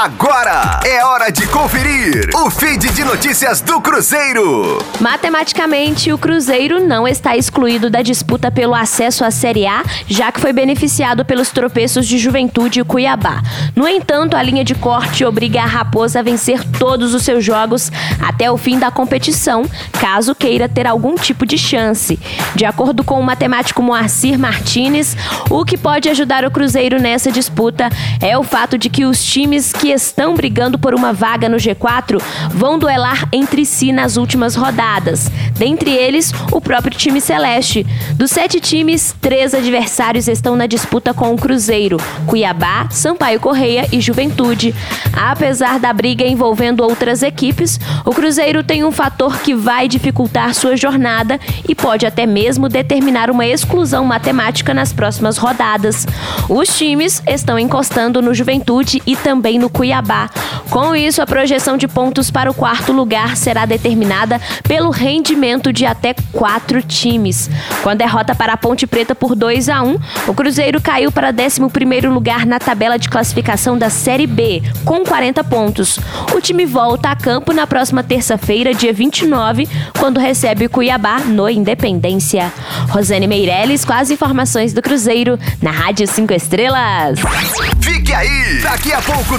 Agora é hora de conferir o feed de notícias do Cruzeiro. Matematicamente, o Cruzeiro não está excluído da disputa pelo acesso à Série A, já que foi beneficiado pelos tropeços de Juventude e Cuiabá. No entanto, a linha de corte obriga a Raposa a vencer todos os seus jogos até o fim da competição, caso queira ter algum tipo de chance. De acordo com o matemático Moacir Martinez, o que pode ajudar o Cruzeiro nessa disputa é o fato de que os times que estão brigando por uma vaga no G4 vão duelar entre si nas últimas rodadas. Dentre eles, o próprio time Celeste. Dos sete times, três adversários estão na disputa com o Cruzeiro: Cuiabá, Sampaio Correia e Juventude. Apesar da briga envolvendo outras equipes, o Cruzeiro tem um fator que vai dificultar sua jornada e pode até mesmo determinar uma exclusão matemática nas próximas rodadas. Os times estão encostando no Juventude e também no Cuiabá. Com isso, a projeção de pontos para o quarto lugar será determinada pelo rendimento de até quatro times. Com a derrota para a Ponte Preta por 2 a 1, o Cruzeiro caiu para 11º lugar na tabela de classificação da Série B, com 40 pontos. O time volta a campo na próxima terça-feira, dia 29, quando recebe o Cuiabá no Independência. Rosane Meirelles com as informações do Cruzeiro na Rádio 5 Estrelas. Fique aí! Daqui a pouco